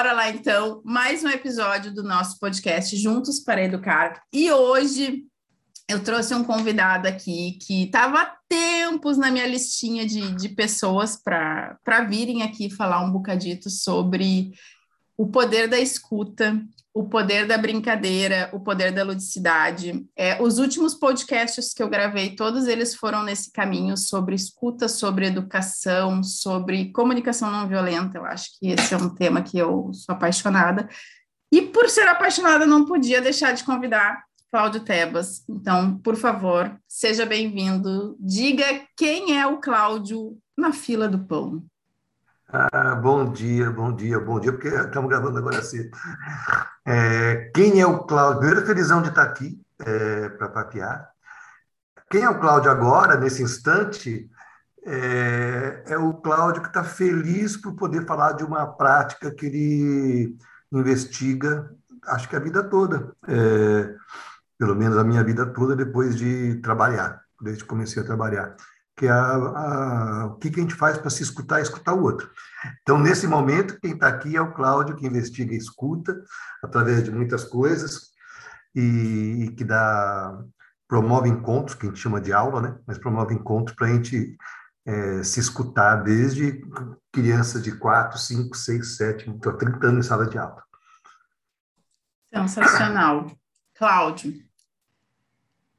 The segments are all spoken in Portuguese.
Bora lá então, mais um episódio do nosso podcast Juntos para Educar. E hoje eu trouxe um convidado aqui que estava há tempos na minha listinha de, de pessoas para virem aqui falar um bocadito sobre o poder da escuta, o poder da brincadeira, o poder da ludicidade. É, os últimos podcasts que eu gravei, todos eles foram nesse caminho sobre escuta, sobre educação, sobre comunicação não violenta. Eu acho que esse é um tema que eu sou apaixonada. E por ser apaixonada, não podia deixar de convidar Cláudio Tebas. Então, por favor, seja bem-vindo. Diga quem é o Cláudio na fila do pão. Ah, bom dia, bom dia, bom dia, porque estamos gravando agora cedo. É, quem é o Cláudio? Primeiro, felizão de estar aqui é, para papear. Quem é o Cláudio agora, nesse instante? É, é o Cláudio que está feliz por poder falar de uma prática que ele investiga, acho que a vida toda. É, pelo menos a minha vida toda, depois de trabalhar, desde que comecei a trabalhar que é a, a, o que, que a gente faz para se escutar e escutar o outro. Então, nesse momento, quem está aqui é o Cláudio, que investiga e escuta através de muitas coisas e, e, que dá promove encontros, que a gente chama de aula, né? mas promove encontros para a gente é, se escutar desde crianças de 4, 5, 6, 7, estou 30 anos em sala de aula. Sensacional. Cláudio,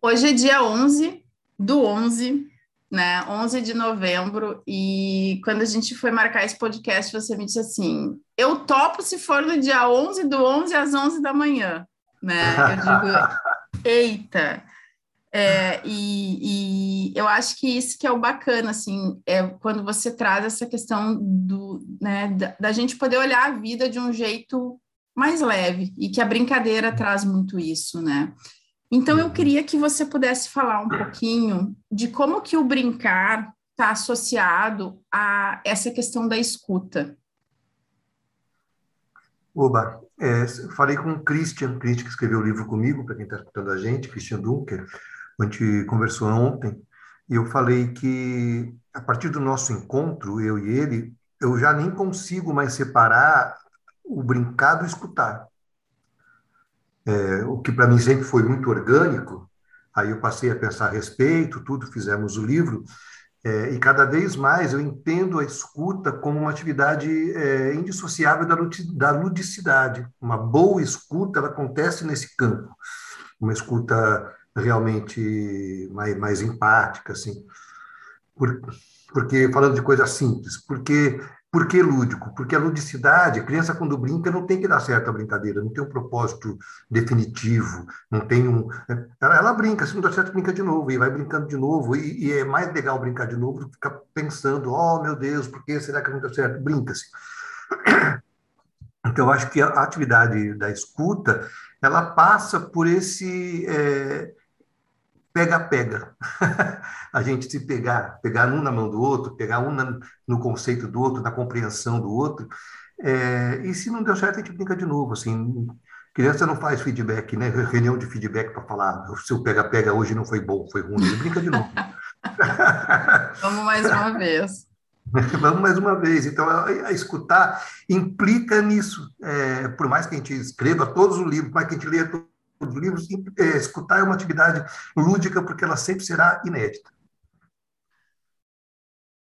hoje é dia 11 do 11 né? 11 de novembro, e quando a gente foi marcar esse podcast, você me disse assim: eu topo se for no dia 11 do 11 às 11 da manhã, né? Eu digo, eita! É, e, e, eu acho que isso que é o bacana, assim, é quando você traz essa questão do, né, da, da gente poder olhar a vida de um jeito mais leve, e que a brincadeira traz muito isso, né? Então, eu uhum. queria que você pudesse falar um pouquinho de como que o brincar está associado a essa questão da escuta. Oba, é, falei com o Christian, Christian que escreveu o livro comigo, para quem está escutando a gente, Christian Dunker, a gente conversou ontem, e eu falei que a partir do nosso encontro, eu e ele, eu já nem consigo mais separar o brincar do escutar é, o que para mim sempre foi muito orgânico, aí eu passei a pensar a respeito, tudo, fizemos o livro, é, e cada vez mais eu entendo a escuta como uma atividade é, indissociável da, da ludicidade. Uma boa escuta ela acontece nesse campo, uma escuta realmente mais, mais empática, assim. Por, porque, falando de coisa simples, porque por que lúdico? Porque a ludicidade, a criança quando brinca não tem que dar certo a brincadeira, não tem um propósito definitivo, não tem um... Ela, ela brinca, se não dá certo, brinca de novo, e vai brincando de novo, e, e é mais legal brincar de novo do que ficar pensando, oh, meu Deus, por que será que não dá certo? Brinca-se. Então, eu acho que a atividade da escuta, ela passa por esse... É, pega-pega. a gente se pegar, pegar um na mão do outro, pegar um na, no conceito do outro, na compreensão do outro. É, e se não deu certo, a gente brinca de novo. Assim, criança não faz feedback, né? Reunião de feedback para falar o seu pega-pega hoje não foi bom, foi ruim. Ele brinca de novo. Vamos mais uma vez. Vamos mais uma vez. Então, a, a escutar implica nisso. É, por mais que a gente escreva todos os livros, por mais que a gente leia os livros, é, escutar é uma atividade lúdica porque ela sempre será inédita.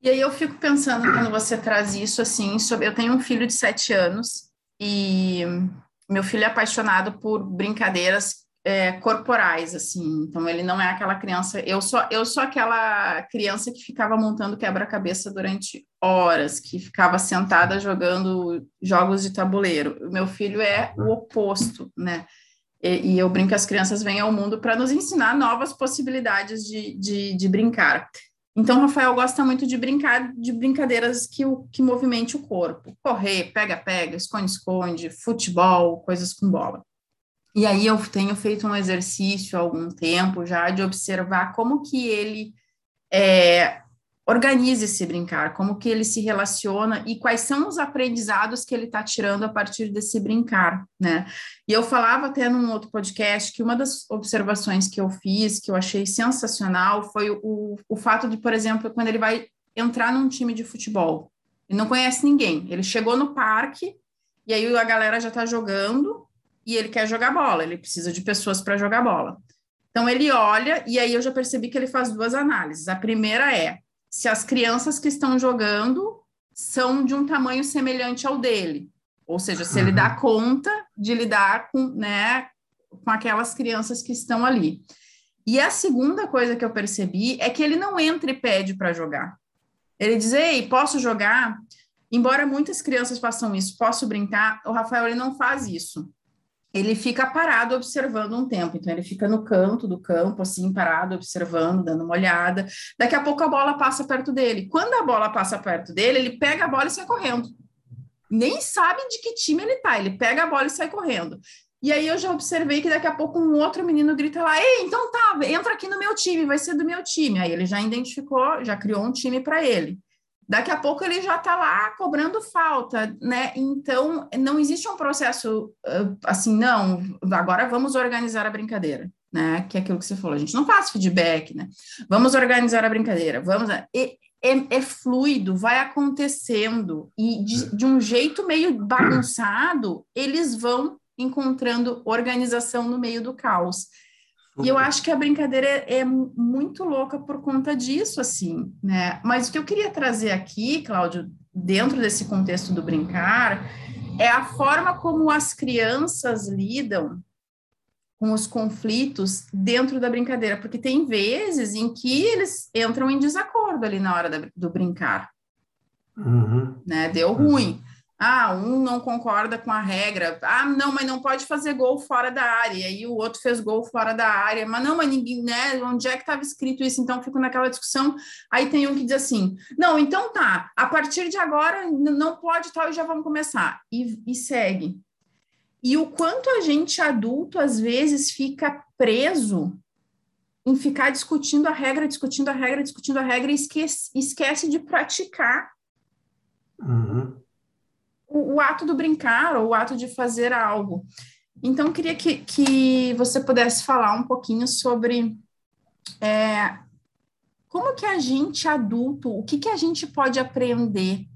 E aí eu fico pensando quando você traz isso assim, sobre eu tenho um filho de sete anos e meu filho é apaixonado por brincadeiras é, corporais, assim. Então ele não é aquela criança. Eu sou eu sou aquela criança que ficava montando quebra-cabeça durante horas, que ficava sentada jogando jogos de tabuleiro. Meu filho é o oposto, né? E, e eu brinco que as crianças vêm ao mundo para nos ensinar novas possibilidades de, de, de, brincar. Então, Rafael gosta muito de brincar de brincadeiras que, o, que movimente o corpo. Correr, pega-pega, esconde-esconde, futebol, coisas com bola. E aí eu tenho feito um exercício há algum tempo já de observar como que ele é, organiza esse brincar, como que ele se relaciona e quais são os aprendizados que ele está tirando a partir desse brincar, né? E eu falava até num outro podcast que uma das observações que eu fiz, que eu achei sensacional, foi o, o fato de, por exemplo, quando ele vai entrar num time de futebol, ele não conhece ninguém, ele chegou no parque e aí a galera já está jogando e ele quer jogar bola, ele precisa de pessoas para jogar bola. Então ele olha e aí eu já percebi que ele faz duas análises. A primeira é se as crianças que estão jogando são de um tamanho semelhante ao dele, ou seja, se ele dá uhum. conta de lidar com, né, com aquelas crianças que estão ali. E a segunda coisa que eu percebi é que ele não entra e pede para jogar. Ele diz: Ei, posso jogar? Embora muitas crianças façam isso, posso brincar? O Rafael ele não faz isso. Ele fica parado observando um tempo. Então, ele fica no canto do campo, assim, parado, observando, dando uma olhada. Daqui a pouco a bola passa perto dele. Quando a bola passa perto dele, ele pega a bola e sai correndo. Nem sabe de que time ele tá. Ele pega a bola e sai correndo. E aí eu já observei que daqui a pouco um outro menino grita lá: Ei, então tá, entra aqui no meu time, vai ser do meu time. Aí ele já identificou, já criou um time para ele. Daqui a pouco ele já está lá cobrando falta, né? Então não existe um processo assim, não, agora vamos organizar a brincadeira, né? Que é aquilo que você falou, a gente não faz feedback, né? Vamos organizar a brincadeira, vamos. E, é, é, fluido, vai acontecendo, e de, de um jeito meio bagunçado, eles vão encontrando organização no meio do caos. E eu acho que a brincadeira é, é, muito louca por conta disso, assim, né? Mas o que eu queria trazer aqui, Cláudio, dentro desse contexto do brincar, é a forma como as crianças lidam com os conflitos dentro da brincadeira, porque tem vezes em que eles entram em desacordo ali na hora da, do brincar. Uhum. Né? Deu ruim. Ah, um não concorda com a regra. Ah, não, mas não pode fazer gol fora da área. E o outro fez gol fora da área. Mas não, mas ninguém, né? Onde é que estava escrito isso? Então fico naquela discussão. Aí tem um que diz assim: não, então tá, a partir de agora não pode tal e já vamos começar. E, e segue. E o quanto a gente adulto às vezes fica preso em ficar discutindo a regra, discutindo a regra, discutindo a regra e esquece, esquece de praticar. Uhum o, o, ato do brincar ou o ato de fazer algo. Então, queria que, que você pudesse falar um pouquinho sobre é, como que a gente adulto, o que, que a gente pode aprender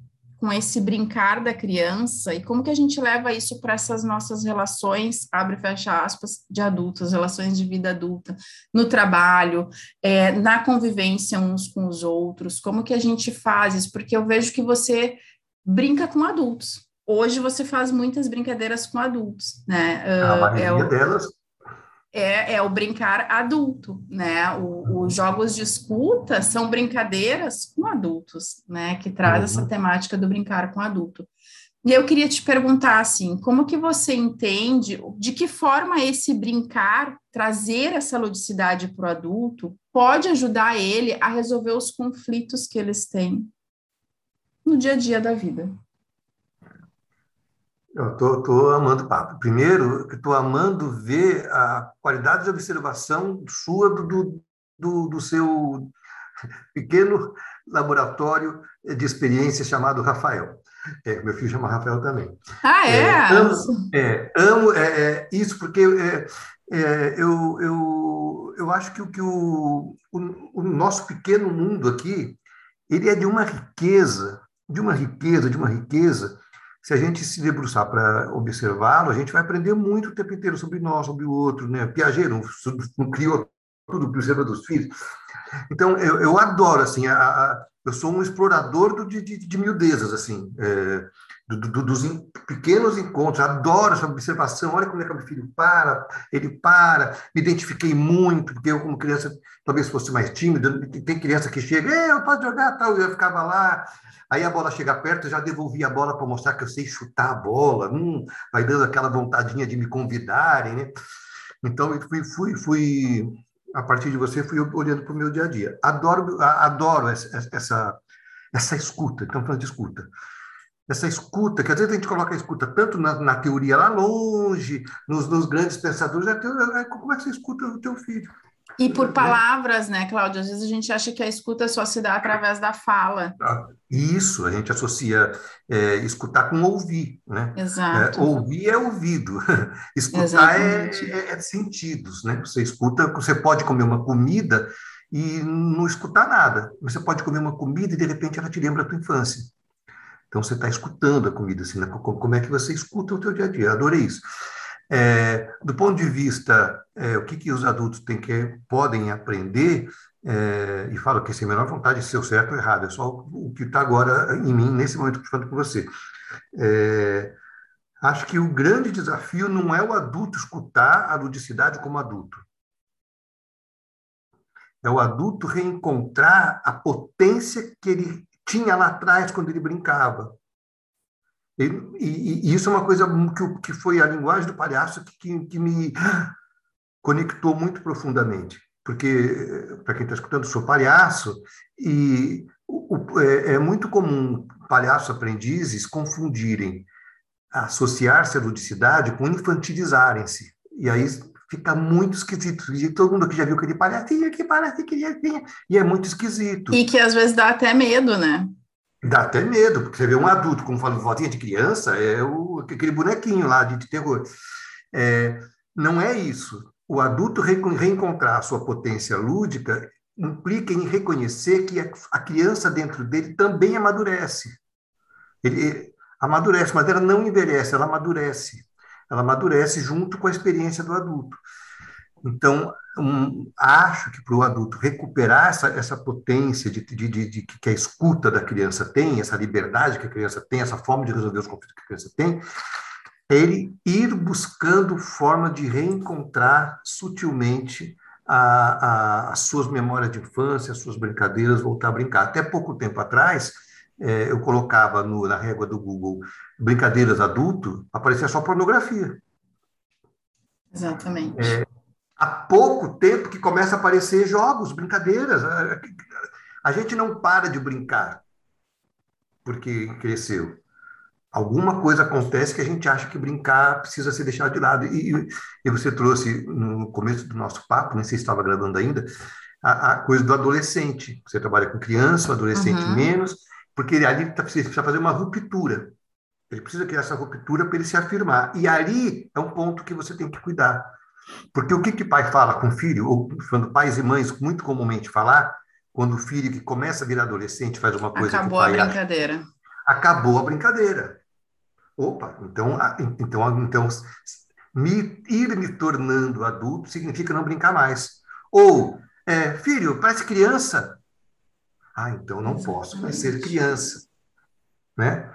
com esse brincar da criança e como que a gente leva isso para essas nossas relações, abre e fecha aspas, de adultos, relações de vida adulta, no trabalho, é, na convivência uns com os outros, como que a gente faz isso? Porque eu vejo que você brinca com adultos. Hoje você faz muitas brincadeiras com adultos, né? A maioria é o, delas. É, é o brincar adulto, né? O, os jogos de escuta são brincadeiras com adultos, né? Que traz uhum. essa temática do brincar com adulto. E eu queria te perguntar assim, como que você entende, de que forma esse brincar, trazer essa ludicidade para o adulto, pode ajudar ele a resolver os conflitos que eles têm no dia a dia da vida? Eu tô, tô amando o papo. Primeiro, eu estou amando ver a qualidade de observação sua do, do, do seu pequeno laboratório de experiência chamado Rafael. É, meu filho chama Rafael também. Ah, é? é amo, é, amo é, é, isso porque é, é, eu, eu, eu acho que, que o, o, o nosso pequeno mundo aqui ele é de uma riqueza de uma riqueza, de uma riqueza. Se a gente se debruçar para observá-lo, a gente vai aprender muito o tempo inteiro sobre nós, sobre o outro, né? Piaget não, não criou tudo, observa dos filhos. Então, eu, eu adoro, assim, a, a, eu sou um explorador do, de, de, de miudezas, assim, é, do, do, dos in, pequenos encontros, adoro essa observação, olha como é que meu filho para, ele para, me identifiquei muito, porque eu, como criança, talvez fosse mais tímido, tem criança que chega, eu posso jogar, tal, eu ficava lá, Aí a bola chega perto, eu já devolvi a bola para mostrar que eu sei chutar a bola. Hum, vai dando aquela vontadinha de me convidarem, né? Então, eu fui, fui, fui a partir de você, fui olhando para o meu dia a dia. Adoro, adoro essa, essa, essa escuta. Estamos falando de escuta. Essa escuta, que às vezes a gente coloca a escuta tanto na, na teoria lá longe, nos, nos grandes pensadores, como é que você escuta o teu filho? E por palavras, né, Cláudia? Às vezes a gente acha que a escuta só se dá através da fala. Ah, isso, a gente associa é, escutar com ouvir, né? Exato. É, ouvir é ouvido, escutar é, é, é, sentidos, né? Você escuta, você pode comer uma comida e não escutar nada. Você pode comer uma comida e de repente ela te lembra a tua infância. Então, você está escutando a comida, assim, né? como é que você escuta o teu dia a dia. Adorei isso. É, do ponto de vista, é, o que, que os adultos têm que, podem aprender, é, e falo que sem a menor vontade de ser o certo ou errado, é só o, que está agora em mim, nesse momento falando com você. É, acho que o grande desafio não é o adulto escutar a ludicidade como adulto. É o adulto reencontrar a potência que ele tinha lá atrás quando ele brincava. E, e, isso é uma coisa que, que foi a linguagem do palhaço que, que, que me conectou muito profundamente. Porque, para quem está escutando, sou palhaço e o, é, é, muito comum palhaços aprendizes confundirem associar-se à ludicidade com infantilizarem-se. E aí fica muito esquisito. E todo mundo aqui já viu aquele palhacinho, que palhacinho, que E é muito esquisito. E que às vezes dá até medo, né? Dá até medo, porque você vê um adulto, como fala vozinha de criança, é o, aquele bonequinho lá de, terror. É, não é isso. O adulto re, reencontrar a sua potência lúdica implica em reconhecer que a, a criança dentro dele também amadurece. Ele amadurece, mas ela não envelhece, ela amadurece. Ela amadurece junto com a experiência do adulto. Então, um, acho que para o adulto recuperar essa, essa potência de, de, de, de, que a escuta da criança tem, essa liberdade que a criança tem, essa forma de resolver os conflitos que a criança tem, é ele ir buscando forma de reencontrar sutilmente a, a, as suas memórias de infância, as suas brincadeiras, voltar a brincar. Até pouco tempo atrás, é, eu colocava no, na régua do Google brincadeiras adulto, aparecia só pornografia. Exatamente. É, há pouco tempo que começa a aparecer jogos, brincadeiras. A gente não para de brincar porque cresceu. Alguma coisa acontece que a gente acha que brincar precisa ser deixado de lado. E, e você trouxe no começo do nosso papo, nem sei se estava gravando ainda, a, a coisa do adolescente. Você trabalha com criança, o adolescente uhum. menos, porque ali tá, precisa fazer uma ruptura. Ele precisa criar essa ruptura para ele se afirmar. E ali é um ponto que você tem que cuidar porque o que que pai fala com o filho, ou quando pais e mães muito comumente falar, quando o filho que começa a virar adolescente faz uma coisa Acabou a brincadeira. Acha, acabou a brincadeira. Opa, então, então, então me, ir me tornando adulto significa não brincar mais. Ou, é, filho, parece criança. Ah, então não posso ser criança. Né?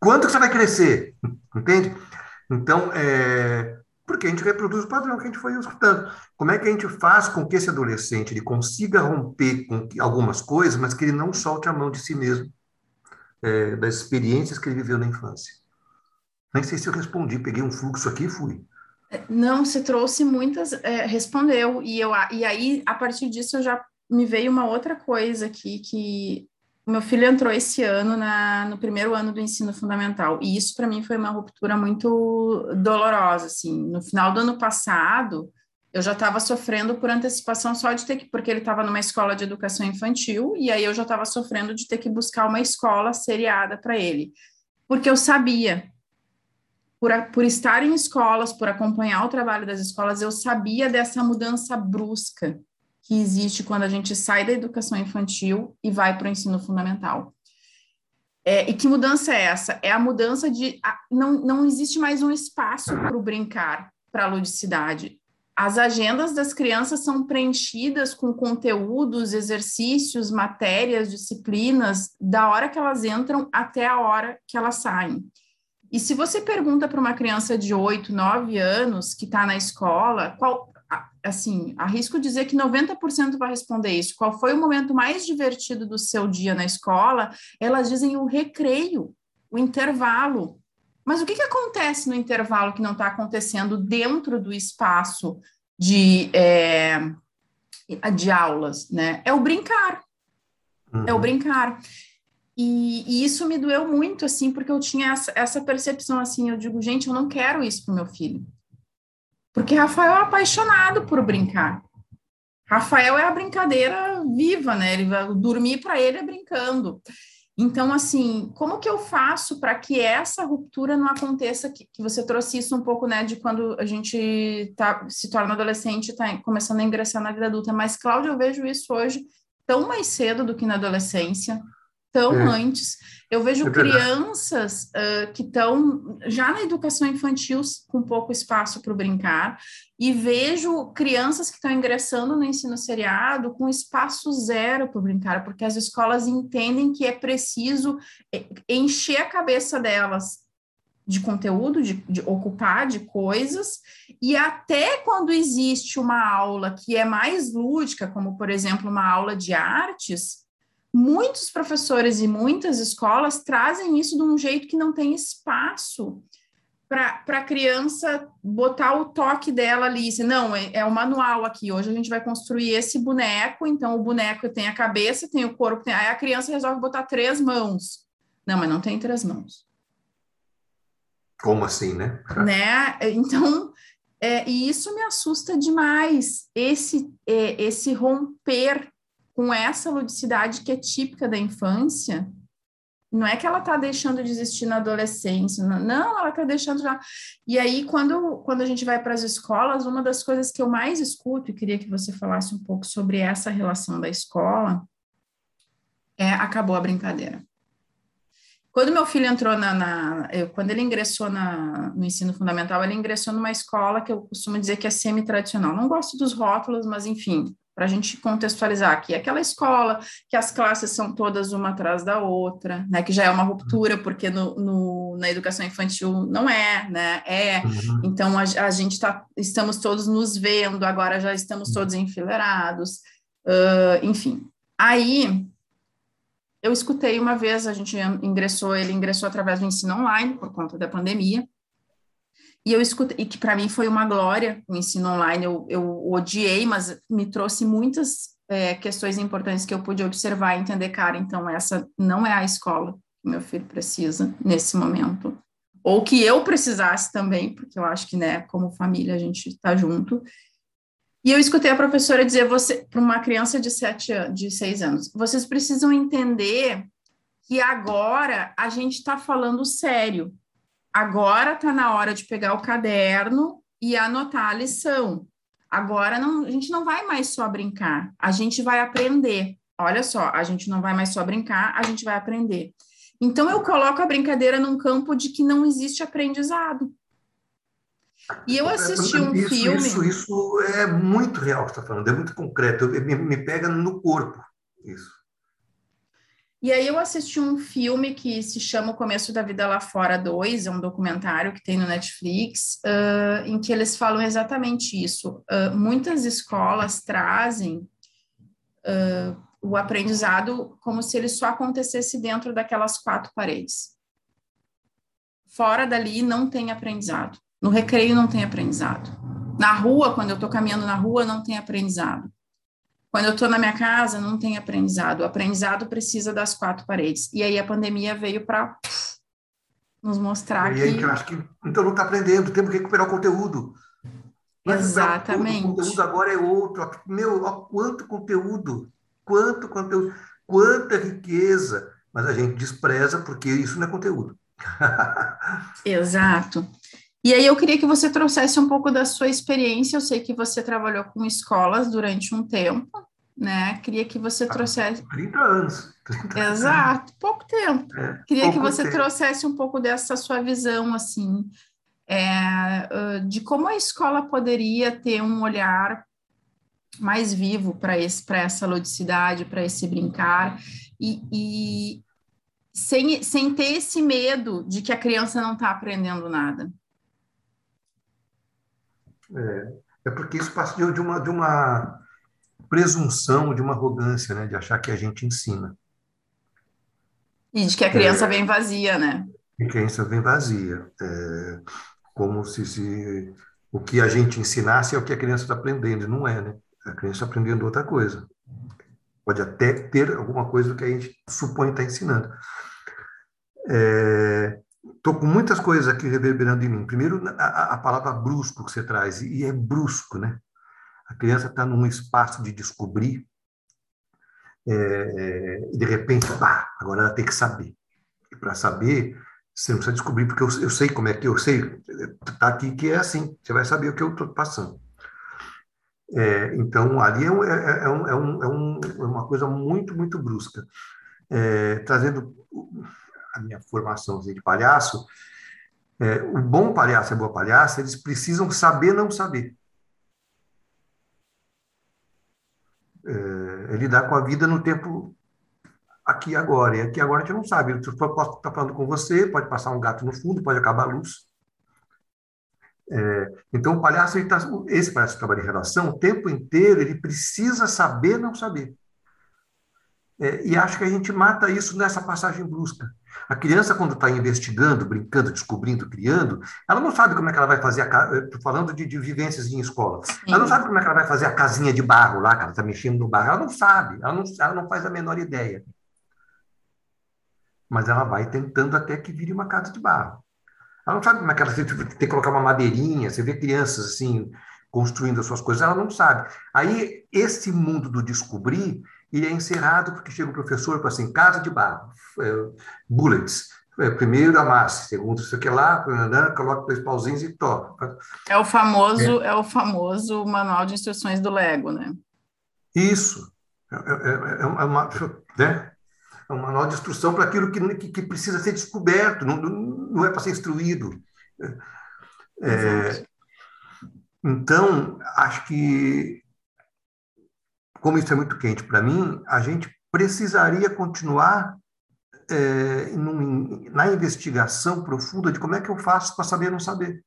Quando que você vai crescer? Entende? Então, é, porque a gente reproduz o padrão que a gente foi escutando. Como é que a gente faz com que esse adolescente ele consiga romper com algumas coisas, mas que ele não solte a mão de si mesmo, é, das experiências que ele viveu na infância? Nem sei se eu respondi, peguei um fluxo aqui e fui. Não, você trouxe muitas, é, respondeu, e, eu, e aí, a partir disso, já me veio uma outra coisa aqui, que meu filho entrou esse ano na, no primeiro ano do ensino fundamental, e isso para mim foi uma ruptura muito dolorosa, assim. No final do ano passado, eu já estava sofrendo por antecipação só de ter que, porque ele estava numa escola de educação infantil, e aí eu já estava sofrendo de ter que buscar uma escola seriada para ele, porque eu sabia, por, por estar em escolas, por acompanhar o trabalho das escolas, eu sabia dessa mudança brusca que existe quando a gente sai da educação infantil e vai para o ensino fundamental. É, e que mudança é essa? É a mudança de. A, não, não existe mais um espaço para o brincar, para a ludicidade. As agendas das crianças são preenchidas com conteúdos, exercícios, matérias, disciplinas, da hora que elas entram até a hora que elas saem. E se você pergunta para uma criança de 8, 9 anos que está na escola, qual, assim, arrisco dizer que 90% vai responder isso. Qual foi o momento mais divertido do seu dia na escola? Elas dizem o recreio, o intervalo. Mas o que, que acontece no intervalo que não está acontecendo dentro do espaço de, é, de aulas, né? É o brincar. Uhum. É o uhum. brincar. E, e, isso me doeu muito, assim, porque eu tinha essa, essa percepção, assim, eu digo, gente, eu não quero isso para o meu filho. Porque Rafael é apaixonado por brincar. Rafael é a brincadeira viva, né? Ele vai dormir para ele é brincando. Então, assim, como que eu faço para que essa ruptura não aconteça? Que, que, você trouxe isso um pouco, né, de quando a gente tá, se torna adolescente, está começando a ingressar na vida adulta. Mas, Cláudia, eu vejo isso hoje tão mais cedo do que na adolescência. Tão é. antes. Eu vejo é crianças uh, que estão já na educação infantil com pouco espaço para brincar, e vejo crianças que estão ingressando no ensino seriado com espaço zero para brincar, porque as escolas entendem que é preciso eh, encher a cabeça delas de conteúdo, de, de, ocupar de coisas, e até quando existe uma aula que é mais lúdica, como por exemplo uma aula de artes, muitos professores e muitas escolas trazem isso de um jeito que não tem espaço para a criança botar o toque dela ali. Não, é, é o manual aqui. Hoje a gente vai construir esse boneco, então o boneco tem a cabeça, tem o corpo, tem... aí a criança resolve botar três mãos. Não, mas não tem três mãos. Como assim, né? né? Então, é, e isso me assusta demais, esse, é, esse romper com essa ludicidade que é típica da infância. Não é que ela está deixando de existir na adolescência, não, ela está deixando já. E aí, quando, quando a gente vai para as escolas, uma das coisas que eu mais escuto, e queria que você falasse um pouco sobre essa relação da escola, é acabou a brincadeira. Quando meu filho entrou na, na eu, quando ele ingressou na, no ensino fundamental, ele ingressou numa escola que eu costumo dizer que é semi-tradicional. Não gosto dos rótulos, mas enfim, para a gente contextualizar aqui, aquela escola que as classes são todas uma atrás da outra, né, que já é uma ruptura, porque no, no na educação infantil não é, né, é, uhum. então a, a gente está, estamos todos nos vendo, agora já estamos todos enfileirados, uh, enfim. Aí, eu escutei uma vez, a gente ingressou, ele ingressou através do ensino online, por conta da pandemia, e eu escutei, e que para mim foi uma glória o ensino online, eu, eu odiei, mas me trouxe muitas é, questões importantes que eu pude observar e entender, cara, então essa não é a escola que meu filho precisa nesse momento, ou que eu precisasse também, porque eu acho que, né, como família a gente está junto, e eu escutei a professora dizer você para uma criança de sete de seis anos, vocês precisam entender que agora a gente está falando sério. Agora está na hora de pegar o caderno e anotar a lição. Agora não, a gente não vai mais só brincar, a gente vai aprender. Olha só, a gente não vai mais só brincar, a gente vai aprender. Então eu coloco a brincadeira num campo de que não existe aprendizado. E eu assisti um isso, filme. Isso, isso é muito real que você está falando, é muito concreto, me, me pega no corpo isso. E aí eu assisti um filme que se chama O Começo da Vida Lá Fora 2, é um documentário que tem no Netflix, uh, em que eles falam exatamente isso. Uh, muitas escolas trazem uh, o aprendizado como se ele só acontecesse dentro daquelas quatro paredes. Fora dali não tem aprendizado. No recreio não tem aprendizado. Na rua, quando eu estou caminhando na rua, não tem aprendizado. Quando eu estou na minha casa, não tem aprendizado. O aprendizado precisa das quatro paredes. E aí a pandemia veio para nos mostrar e que... Aí, que eu acho que então não está aprendendo, temos que recuperar o conteúdo. Mas Exatamente. O conteúdo agora é outro. Meu, ó, quanto conteúdo, quanto conteúdo, quanta riqueza. Mas a gente despreza porque isso não é conteúdo. Exato. E aí eu queria que você trouxesse um pouco da sua experiência. Eu sei que você trabalhou com escolas durante um tempo, né? Queria que você trouxesse. 30 anos. 30 Exato, pouco tempo. É, queria pouco que você tempo. trouxesse um pouco dessa sua visão, assim, é, de como a escola poderia ter um olhar mais vivo para essa ludicidade, para esse brincar, e, e sem, sem ter esse medo de que a criança não está aprendendo nada. É, é porque isso passa de uma, de uma presunção, de uma arrogância, né? De achar que a gente ensina. E de que a criança é, vem vazia, né? E que a criança vem vazia. É, como se, se o que a gente ensinasse é o que a criança está aprendendo. Não é, né? A criança está aprendendo outra coisa. Pode até ter alguma coisa do que a gente supõe estar tá ensinando. É, Estou com muitas coisas aqui reverberando em mim. Primeiro, a, a palavra brusco que você traz, e é brusco, né? A criança está num espaço de descobrir, é, e de repente, pá, agora ela tem que saber. E para saber, você não precisa descobrir, porque eu, eu sei como é que eu sei, está aqui que é assim, você vai saber o que eu estou passando. É, então, ali é, é, é, um, é, um, é, uma coisa muito, muito brusca. é, trazendo a minha formação de palhaço, é, o bom palhaço e a boa palhaça, eles precisam saber não saber. É, é lidar com a vida no tempo aqui e agora. E aqui agora a gente não sabe. Eu posso estar falando com você, pode passar um gato no fundo, pode acabar a luz. É, então, o palhaço, tá, esse palhaço que trabalha em relação, o tempo inteiro, ele precisa saber não saber. É, e acho que a gente mata isso nessa passagem brusca. A criança, quando está investigando, brincando, descobrindo, criando, ela não sabe como é que ela vai fazer a Estou falando de, de, vivências em escola. Sim. Ela não sabe como é que ela vai fazer a casinha de barro lá, que ela está mexendo no barro. Ela não sabe, ela não, ela não faz a menor ideia. Mas ela vai tentando até que vire uma casa de barro. Ela não sabe como é que ela tem que colocar uma madeirinha, você vê crianças assim, construindo as suas coisas, ela não sabe. Aí, esse mundo do descobrir, ele é encerrado porque chega o professor para assim, casa de barro, é, bullets, é, primeiro amasse, segundo isso aqui lá, coloca dois pauzinhos e toca. É o famoso, é. é. o famoso manual de instruções do Lego, né? Isso. É, é, é uma, né? é um manual de instrução para aquilo que, que, que, precisa ser descoberto, não, não é para ser instruído. É, então, acho que, como isso é muito quente para mim, a gente precisaria continuar é, num, na investigação profunda de como é que eu faço para saber não saber.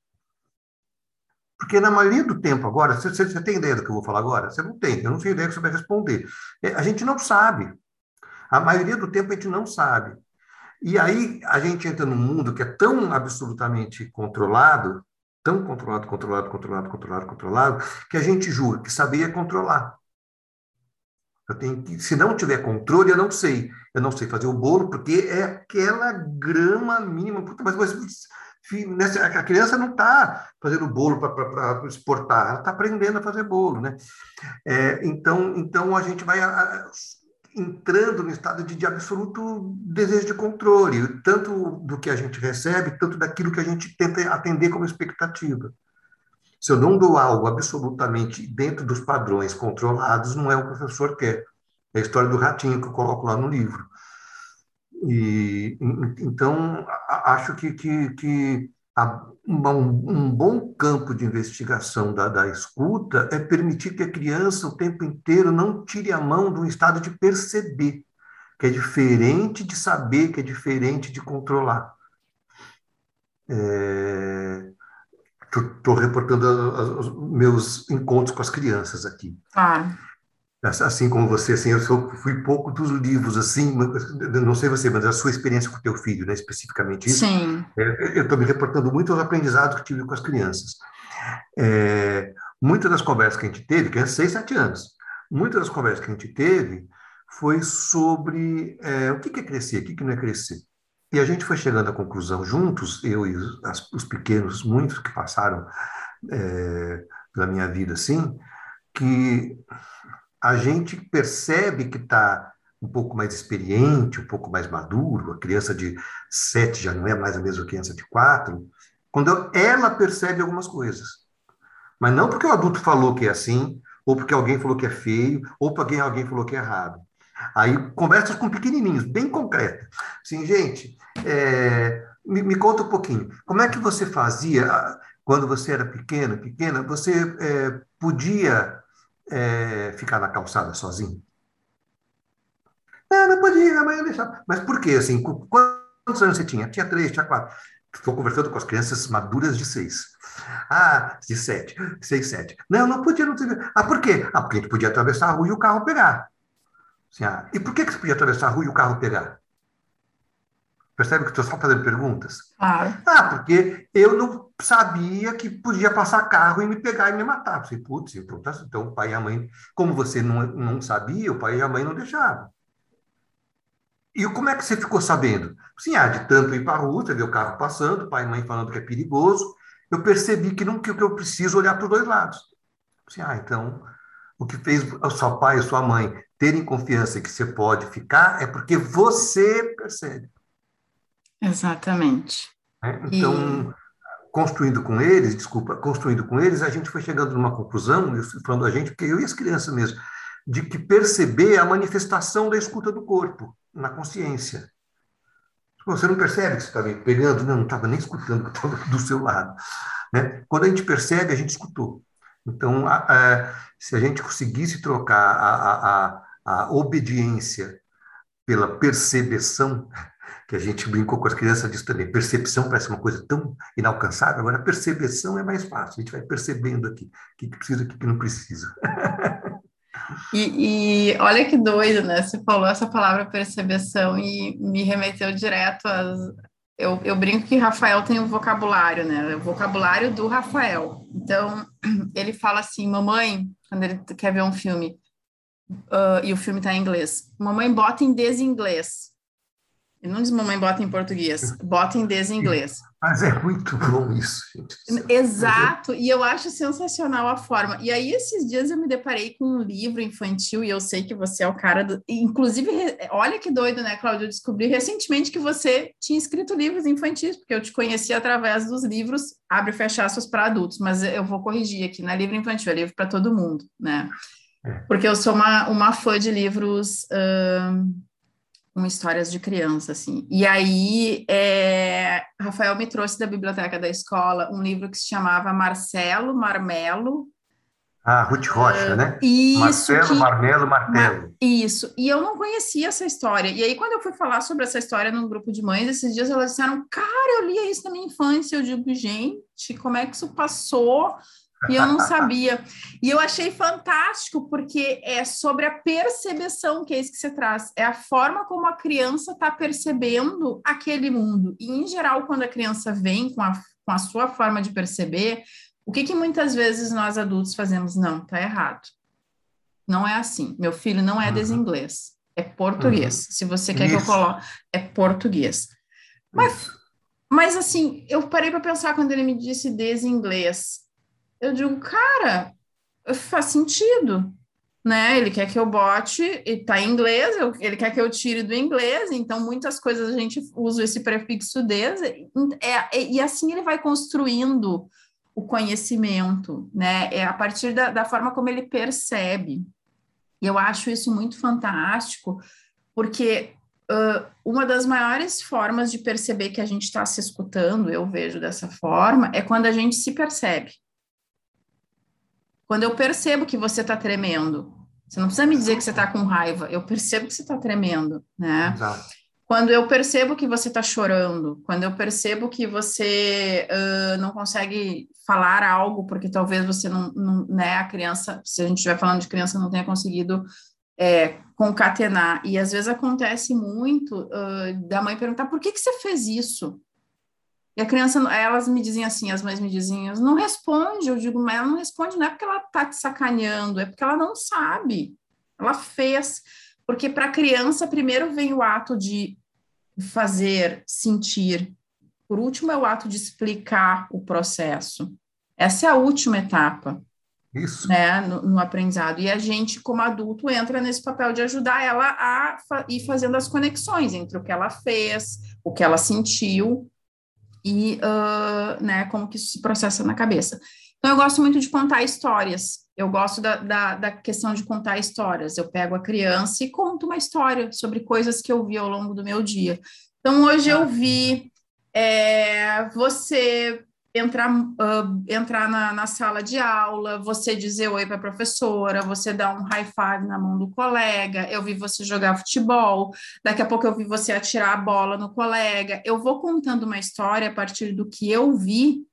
Porque na maioria do tempo agora, você, você, tem ideia do que eu vou falar agora? Você não tem, eu não tenho ideia que você vai responder. É, a gente não sabe. A maioria do tempo a gente não sabe. E aí a gente entra num mundo que é tão absolutamente controlado, tão controlado, controlado, controlado, controlado, controlado, que a gente julga que saber é controlar. Eu tenho que, se não tiver controle, eu não sei. Eu não sei fazer o bolo porque é aquela grama mínima. Mas, mas a criança não está fazendo bolo para exportar, ela está aprendendo a fazer bolo, né? É, então, então a gente vai entrando no estado de, de, absoluto desejo de controle, tanto do que a gente recebe, tanto daquilo que a gente tenta atender como expectativa. Se eu não dou algo absolutamente dentro dos padrões controlados, não é o que o professor quer. É a história do ratinho que eu coloco lá no livro. E, então, acho que, que, que um, um, bom campo de investigação da, da escuta é permitir que a criança o tempo inteiro não tire a mão do estado de perceber, que é diferente de saber, que é diferente de controlar. Estou reportando os meus encontros com as crianças aqui. Ah assim como você, assim, eu sou, fui pouco dos livros, assim, não sei você, mas a sua experiência com o teu filho, né, especificamente isso. Sim. É, eu estou me reportando muito aos aprendizados que tive com as crianças. É, muitas das conversas que a gente teve, que é seis, sete anos, muitas das conversas que a gente teve foi sobre é, o que é crescer, o que não é crescer. E a gente foi chegando à conclusão juntos, eu e os, as, os pequenos, muitos que passaram é, pela minha vida, assim, que a gente percebe que está um pouco mais experiente, um pouco mais maduro, a criança de sete já não é mais a mesma criança de quatro, quando ela percebe algumas coisas. Mas não porque o adulto falou que é assim, ou porque alguém falou que é feio, ou porque alguém falou que é errado. Aí conversas com pequenininhos, bem concretas. Assim, gente, é, me, me, conta um pouquinho. Como é que você fazia quando você era pequena, pequena? Você é, podia é, ficar na calçada sozinho? É, não podia, a mãe deixava. Mas por quê? Assim, quantos anos você tinha? Tinha três, tinha quatro. Estou conversando com as crianças maduras de seis. Ah, de sete, seis, sete. Não, não podia, não podia. Ah, por quê? Ah, porque a gente podia atravessar a rua e o carro pegar. Assim, ah, e por que, que você podia atravessar a rua e o carro pegar? Percebe que estou só fazendo perguntas? Ah. ah, porque eu não sabia que podia passar carro e me pegar e me matar. Pensei, putz, então, o pai e a mãe, como você não, não sabia, o pai e a mãe não deixavam. E como é que você ficou sabendo? Sim, ah, de tanto ir para a rua, você vê o carro passando, pai e mãe falando que é perigoso, eu percebi que não que eu preciso olhar para os dois lados. Sim, ah, então o que fez o seu pai e sua mãe terem confiança que você pode ficar é porque você percebe. Exatamente. É, então, e... construindo com eles, desculpa, construindo com eles, a gente foi chegando numa conclusão, falando a gente, porque eu e as crianças mesmo, de que perceber é a manifestação da escuta do corpo, na consciência. Você não percebe que você está me pegando? Não, não estava nem escutando, eu estava do seu lado. Né? Quando a gente percebe, a gente escutou. Então, a, a, se a gente conseguisse trocar a, a, obediência pela percepção, que a gente brincou com as crianças disso também. Percepção parece uma coisa tão inalcançável, agora a percepção é mais fácil, a gente vai percebendo aqui o que, que precisa o que, que não precisa. E, e, olha que doido, né? Você falou essa palavra percepção e me remeteu direto às. Eu, eu brinco que Rafael tem um vocabulário, né? O vocabulário do Rafael. Então, ele fala assim: mamãe, quando ele quer ver um filme, uh, e o filme está em inglês, mamãe bota em desinglês. Não diz mamãe bota em português, bota em desinglês. Mas é muito bom isso, gente. Exato, e eu acho sensacional a forma. E aí, esses dias eu me deparei com um livro infantil, e eu sei que você é o cara do. Inclusive, olha que doido, né, Cláudio? Eu descobri recentemente que você tinha escrito livros infantis, porque eu te conheci através dos livros Abre e Fecha Aspas para adultos, mas eu vou corrigir aqui, não é livro infantil, é livro para todo mundo, né? É. Porque eu sou uma, uma fã de livros. Com histórias de criança, assim. E aí, é, Rafael me trouxe da biblioteca da escola um livro que se chamava Marcelo Marmelo. Ah, Ruth Rocha, né? Isso. Marcelo que, Marmelo Martelo. Isso. E eu não conhecia essa história. E aí, quando eu fui falar sobre essa história num grupo de mães, esses dias elas disseram, cara, eu lia isso na minha infância. Eu digo, gente, como é que isso passou? E eu não sabia. E eu achei fantástico, porque é sobre a percepção que é isso que você traz. É a forma como a criança está percebendo aquele mundo. E, em geral, quando a criança vem com a, com a sua forma de perceber, o que, que muitas vezes nós adultos fazemos? Não, tá errado. Não é assim. Meu filho não é uhum. desinglês, é português. Uhum. Se você quer isso. que eu coloque, é português. Mas, mas assim, eu parei para pensar quando ele me disse desinglês eu digo, cara, faz sentido, né? Ele quer que eu bote, e tá em inglês, eu, ele quer que eu tire do inglês, então muitas coisas a gente usa esse prefixo des, é, é, e assim ele vai construindo o conhecimento, né? É a partir da, da forma como ele percebe. E eu acho isso muito fantástico, porque uh, uma das maiores formas de perceber que a gente está se escutando, eu vejo dessa forma, é quando a gente se percebe. Quando eu percebo que você está tremendo, você não precisa me dizer que você está com raiva, eu percebo que você está tremendo, né? Exato. Quando eu percebo que você está chorando, quando eu percebo que você uh, não consegue falar algo, porque talvez você não, não, né, a criança, se a gente estiver falando de criança, não tenha conseguido é, concatenar. E às vezes acontece muito uh, da mãe perguntar: por que, que você fez isso? E a criança, elas me dizem assim, as mães me dizem, não responde. Eu digo, mas ela não responde, não é porque ela tá te sacaneando, é porque ela não sabe. Ela fez. Porque para a criança, primeiro vem o ato de fazer, sentir. Por último, é o ato de explicar o processo. Essa é a última etapa. Isso. Né, no, no, aprendizado. E a gente, como adulto, entra nesse papel de ajudar ela a fa ir fazendo as conexões entre o que ela fez, o que ela sentiu e uh, né, como que isso se processa na cabeça. Então, eu gosto muito de contar histórias. Eu gosto da, da, da, questão de contar histórias. Eu pego a criança e conto uma história sobre coisas que eu vi ao longo do meu dia. Então, hoje eu vi é, você entrar, uh, entrar na, na, sala de aula, você dizer oi para a professora, você dar um high five na mão do colega, eu vi você jogar futebol, daqui a pouco eu vi você atirar a bola no colega. Eu vou contando uma história a partir do que eu vi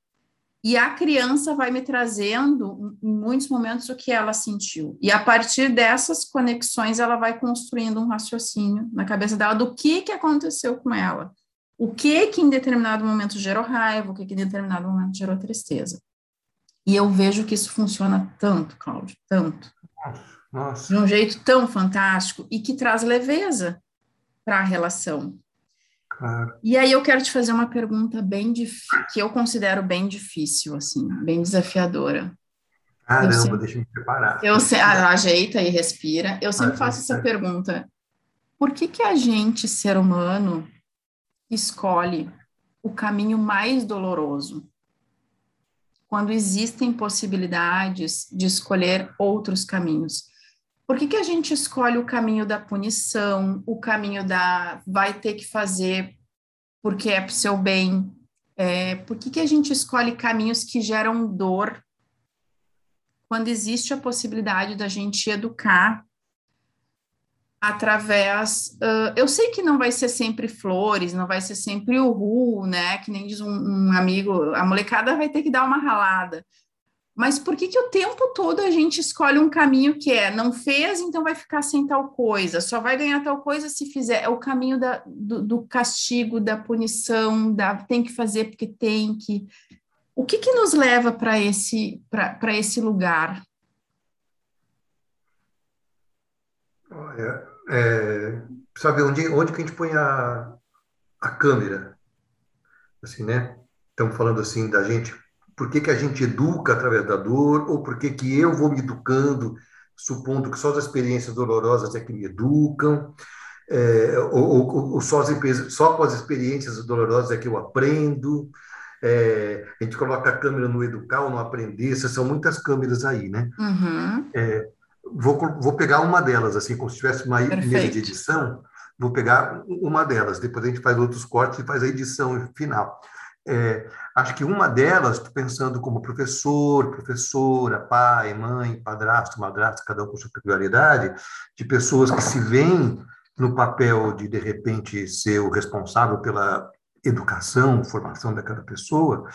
e a criança vai me trazendo, em muitos momentos, o que ela sentiu. E a partir dessas conexões, ela vai construindo um raciocínio na cabeça dela do que, que aconteceu com ela o que que em determinado momento gerou raiva, o que que em determinado momento gerou tristeza. E eu vejo que isso funciona tanto, Cláudio, tanto. Nossa. De um jeito tão fantástico e que traz leveza para a relação. Claro. E aí eu quero te fazer uma pergunta bem que eu considero bem difícil, assim, bem desafiadora. Caramba, sempre, deixa eu me preparar. Eu se, ah, ajeita e respira. Eu sempre faço essa pergunta: por que que a gente, ser humano, escolhe o caminho mais doloroso. Quando existem possibilidades de escolher outros caminhos. por que, que a gente escolhe o caminho da punição, o caminho da vai ter que fazer porque é para o seu bem? É, por que, que a gente escolhe caminhos que geram dor quando existe a possibilidade da gente educar através. Uh, eu sei que não vai ser sempre flores, não vai ser sempre o ru, né? Que nem diz um, um, amigo, a molecada vai ter que dar uma ralada. Mas por que, que o tempo todo a gente escolhe um caminho que é não fez, então vai ficar sem tal coisa, só vai ganhar tal coisa se fizer? É o caminho da, do, do castigo, da punição, da tem que fazer porque tem que. O que, que nos leva para esse, esse lugar? Olha, é, sabe onde, onde que a gente põe a, a câmera? Assim, né? Estamos falando assim da gente por que, que a gente educa através da dor, ou por que, que eu vou me educando, supondo que só as experiências dolorosas é que me educam, é, ou, ou, ou, só, as, só com as experiências dolorosas é que eu aprendo. É, a gente coloca a câmera no educar ou no aprender, são muitas câmeras aí, né? Uhum. É, vou, vou pegar uma delas, assim, como se tivesse uma Perfeito. mesa de edição, vou pegar uma delas, depois a gente faz outros cortes e faz a edição final. É, acho que uma delas, pensando como professor, professora, pai, mãe, padrasto, madrasto, cada um com sua peculiaridade, de pessoas que se veem no papel de, de repente, ser o responsável pela educação, formação daquela pessoa,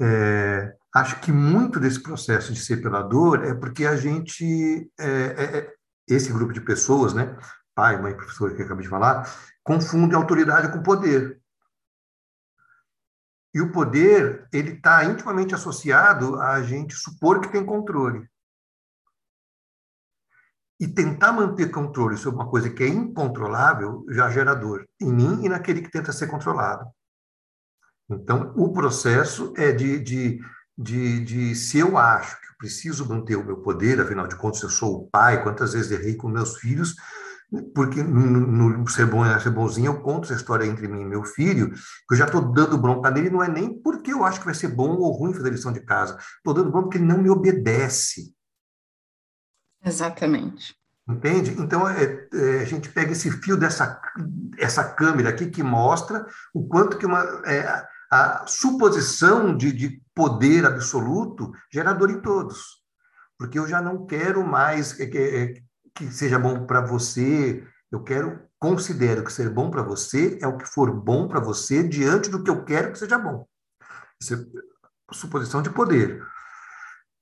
é, acho que muito desse processo de ser pela dor é porque a gente, é, é, é esse grupo de pessoas, né, pai, mãe, professor, que eu acabei de falar, confunde autoridade com poder. E o poder, ele está intimamente associado a gente supor que tem controle. E tentar manter controle sobre uma coisa que é incontrolável já gera dor em mim e naquele que tenta ser controlado. Então, o processo é de, de, de, de se eu acho que eu preciso manter o meu poder, afinal de contas, eu sou o pai, quantas vezes errei com meus filhos, porque no, no ser bom ser bonzinho eu conto essa história entre mim e meu filho, que eu já estou dando bronca nele, não é nem porque eu acho que vai ser bom ou ruim fazer lição de casa, estou dando bronca porque ele não me obedece. Exatamente. Entende? Então, é, é, a gente pega esse fio dessa essa câmera aqui que mostra o quanto que uma, é, a suposição de, de poder absoluto gera dor em todos. Porque eu já não quero mais que, que, que seja bom para você, eu quero, considero que ser bom para você é o que for bom para você diante do que eu quero que seja bom. Isso é suposição de poder.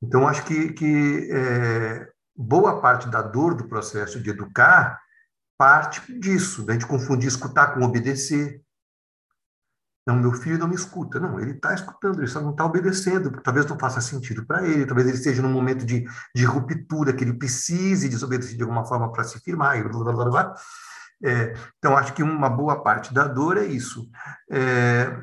Então, acho que, que é, boa parte da dor do processo de educar parte disso, da gente confundir escutar com obedecer. Não, meu filho não me escuta. Não, ele está escutando, ele só não está obedecendo, talvez não faça sentido para ele, talvez ele esteja num momento de, de ruptura, que ele precise desobedecer de alguma forma para se firmar. E blá, blá, blá, é, então, acho que uma boa parte da dor é isso. É,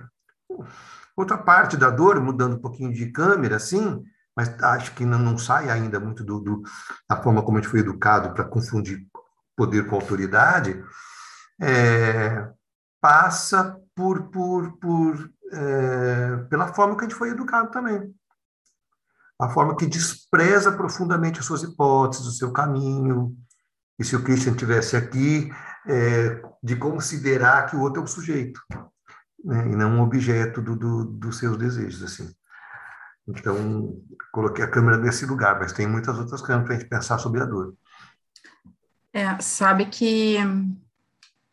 outra parte da dor, mudando um pouquinho de câmera, assim, mas acho que não, não sai ainda muito do, do, da forma como a gente foi educado para confundir poder com autoridade, é, passa por, por, por é, pela forma que a gente foi educado também. A forma que despreza profundamente as suas hipóteses, o seu caminho. E se o Christian tivesse aqui, é, de considerar que o outro é um sujeito, né, e não um objeto do, do, dos seus desejos. assim. Então, coloquei a câmera nesse lugar, mas tem muitas outras câmeras para a gente pensar sobre a dor. É, sabe que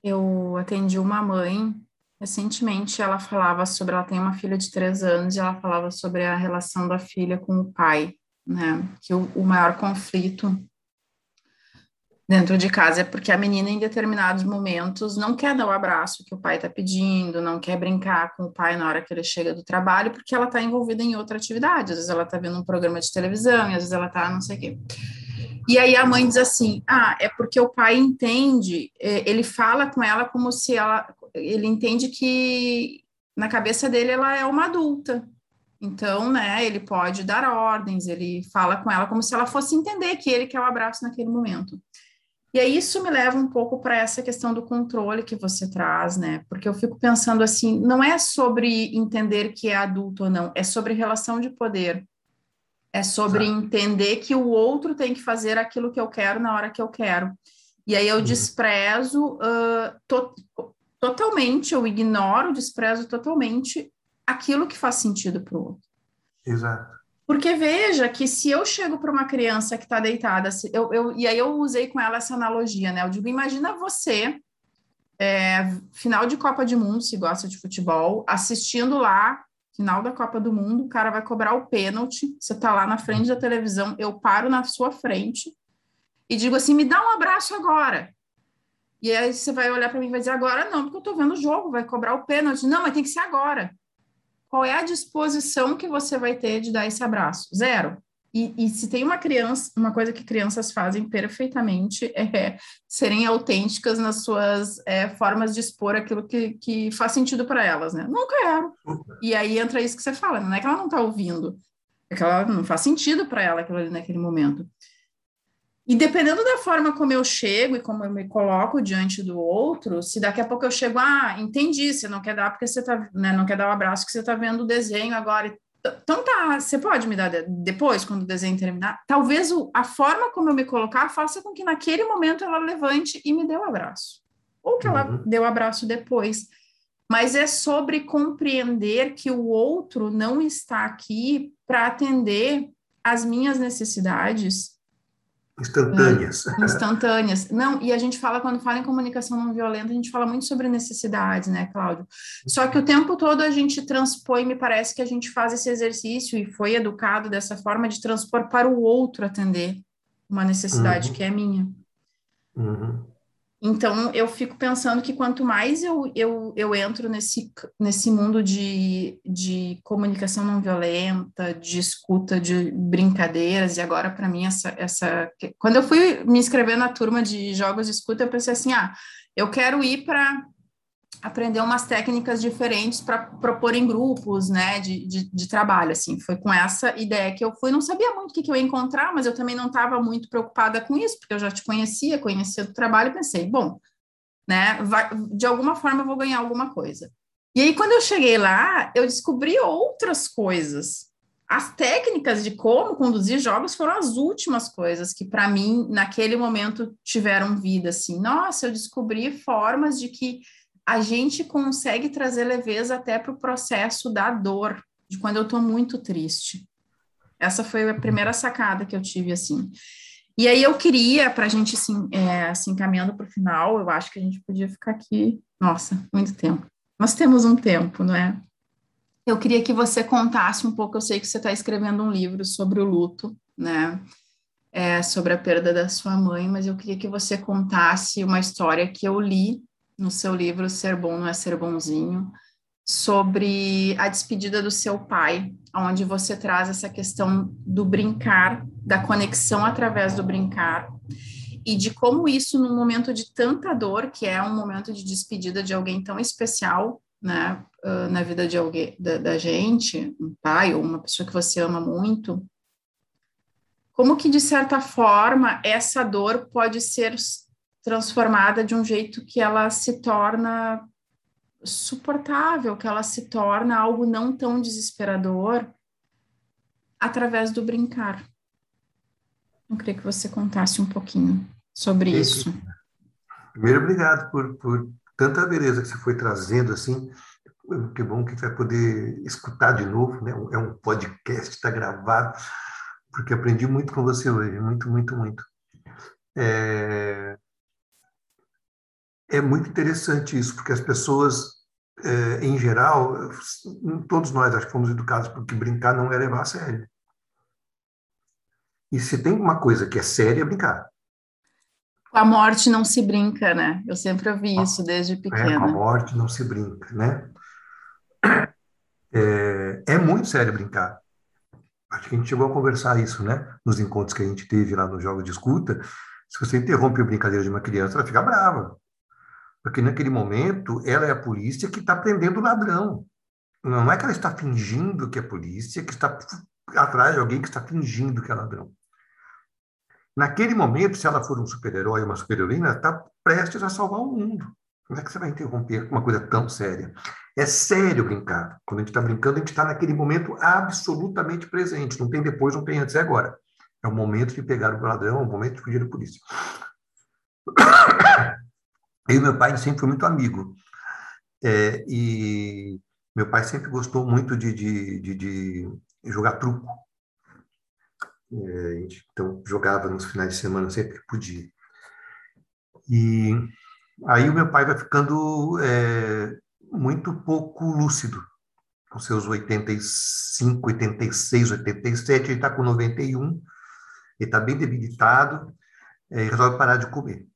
eu atendi uma mãe recentemente, ela falava sobre, ela tem uma filha de três anos e ela falava sobre a relação da filha com o pai, né? Que o, o maior conflito dentro de casa é porque a menina em determinados momentos não quer dar o abraço que o pai está pedindo, não quer brincar com o pai na hora que ele chega do trabalho, porque ela está envolvida em outra atividade. Às vezes ela está vendo um programa de televisão, e às vezes ela está não sei o quê. E aí a mãe diz assim: ah, é porque o pai entende, é, ele fala com ela como se ela, ele entende que na cabeça dele ela é uma adulta. Então, né, ele pode dar ordens, ele fala com ela como se ela fosse entender que ele quer o abraço naquele momento. E aí isso me leva um pouco para essa questão do controle que você traz, né? Porque eu fico pensando assim, não é sobre entender que é adulto ou não, é sobre relação de poder É sobre Exato. entender que o outro tem que fazer aquilo que eu quero na hora que eu quero. E aí eu uhum. desprezo uh, to totalmente, eu ignoro, desprezo totalmente aquilo que faz sentido para o outro. Exato. Porque veja que se eu chego para uma criança que está deitada, eu, eu, e aí eu usei com ela essa analogia, né? Eu digo, imagina você, é, final de Copa de Mundo, se gosta de futebol, assistindo lá final da Copa do Mundo, o cara vai cobrar o pênalti, você está lá na frente da televisão, eu paro na sua frente e digo assim, me dá um abraço agora. E aí você vai olhar para mim e vai dizer, agora não, porque eu estou vendo o jogo, vai cobrar o pênalti. Não, mas tem que ser agora. Qual é a disposição que você vai ter de dar esse abraço? Zero. E, e, se tem uma criança, uma coisa que crianças fazem perfeitamente é serem autênticas nas suas é, formas de expor aquilo que, que faz sentido para elas, né? Não quero. E aí entra isso que você fala, não é que ela não está ouvindo, é que ela não faz sentido para ela aquilo ali naquele momento. E dependendo da forma como eu chego e como eu me coloco diante do outro, se daqui a pouco eu chego, ah, entendi, você não quer dar porque você tá, né, não quer dar o um abraço que você está vendo o desenho agora então tá, você pode me dar depois, quando o desenho terminar? Talvez o, a forma como eu me colocar faça com que naquele momento ela levante e me dê o um abraço. Ou que ela uhum. dê o um abraço depois. Mas é sobre compreender que o outro não está aqui para atender as minhas necessidades Instantâneas. É, instantâneas. Não, e a gente fala, quando fala em comunicação não violenta, a gente fala muito sobre necessidades, né, Cláudio? Só que o tempo todo a gente transpõe, me parece que a gente faz esse exercício e foi educado dessa forma de transpor para o outro atender uma necessidade uhum. que é minha. Uhum. Então, eu fico pensando que quanto mais eu, eu, eu entro nesse, nesse mundo de, de comunicação não violenta, de escuta, de brincadeiras, e agora, para mim, essa, essa. Quando eu fui me inscrever na turma de jogos de escuta, eu pensei assim: ah, eu quero ir para aprender umas técnicas diferentes para propor em grupos, né, de, de, de, trabalho, assim, foi com essa ideia que eu fui, não sabia muito o que, que eu ia encontrar, mas eu também não estava muito preocupada com isso, porque eu já te conhecia, conhecia do trabalho, pensei, bom, né, vai, de alguma forma eu vou ganhar alguma coisa. E aí, quando eu cheguei lá, eu descobri outras coisas. As técnicas de como conduzir jogos foram as últimas coisas que, para mim, naquele momento, tiveram vida, assim. Nossa, eu descobri formas de que a gente consegue trazer leveza até para o processo da dor, de quando eu estou muito triste. Essa foi a primeira sacada que eu tive, assim. E aí eu queria, para a gente, assim, é, assim, caminhando para o final, eu acho que a gente podia ficar aqui, nossa, muito tempo. Nós temos um tempo, não é? Eu queria que você contasse um pouco, eu sei que você está escrevendo um livro sobre o luto, né? É, sobre a perda da sua mãe, mas eu queria que você contasse uma história que eu li no seu livro Ser Bom Não É Ser Bonzinho, sobre a despedida do seu pai, onde você traz essa questão do brincar, da conexão através do brincar, e de como isso, num momento de tanta dor, que é um momento de despedida de alguém tão especial, né, na vida de alguém, da, da gente, um pai ou uma pessoa que você ama muito, como que, de certa forma, essa dor pode ser transformada de um jeito que ela se torna suportável, que ela se torna algo não tão desesperador através do brincar. Eu queria que você contasse um pouquinho sobre isso. Primeiro, obrigado por, por tanta beleza que você foi trazendo assim. Que bom que vai poder escutar de novo, né? É um podcast, está gravado, porque aprendi muito com você hoje, muito, muito, muito. É, é muito interessante isso, porque as pessoas, é, em geral, todos nós acho que fomos educados porque brincar não é levar a sério. E se tem uma coisa que é séria, é brincar. Com a morte não se brinca, né? Eu sempre ouvi isso desde pequena. É, com a morte não se brinca, né? É, é muito sério brincar. Acho que a gente chegou a conversar isso, né? Nos encontros que a gente teve lá no jogo de escuta. Se você interrompe a brincadeira de uma criança, ela fica brava. Porque naquele momento ela é a polícia que está prendendo o ladrão. Não é que ela está fingindo que é polícia, que está atrás de alguém que está fingindo que é ladrão. Naquele momento, se ela for um super-herói, uma super-heroína, está prestes a salvar o mundo. Como é que você vai interromper uma coisa tão séria? É sério brincar. Quando a gente está brincando, a gente está naquele momento absolutamente presente. Não tem depois, não tem antes, é agora. É o momento de pegar o ladrão, é o momento de fugir da polícia. Eu e meu pai sempre foi muito amigo. É, e meu pai sempre gostou muito de, de, de, de jogar truco. É, então, jogava nos finais de semana sempre que podia. E aí o meu pai vai ficando é, muito pouco lúcido, com seus 85, 86, 87, ele está com 91, ele está bem debilitado, é, resolve parar de comer.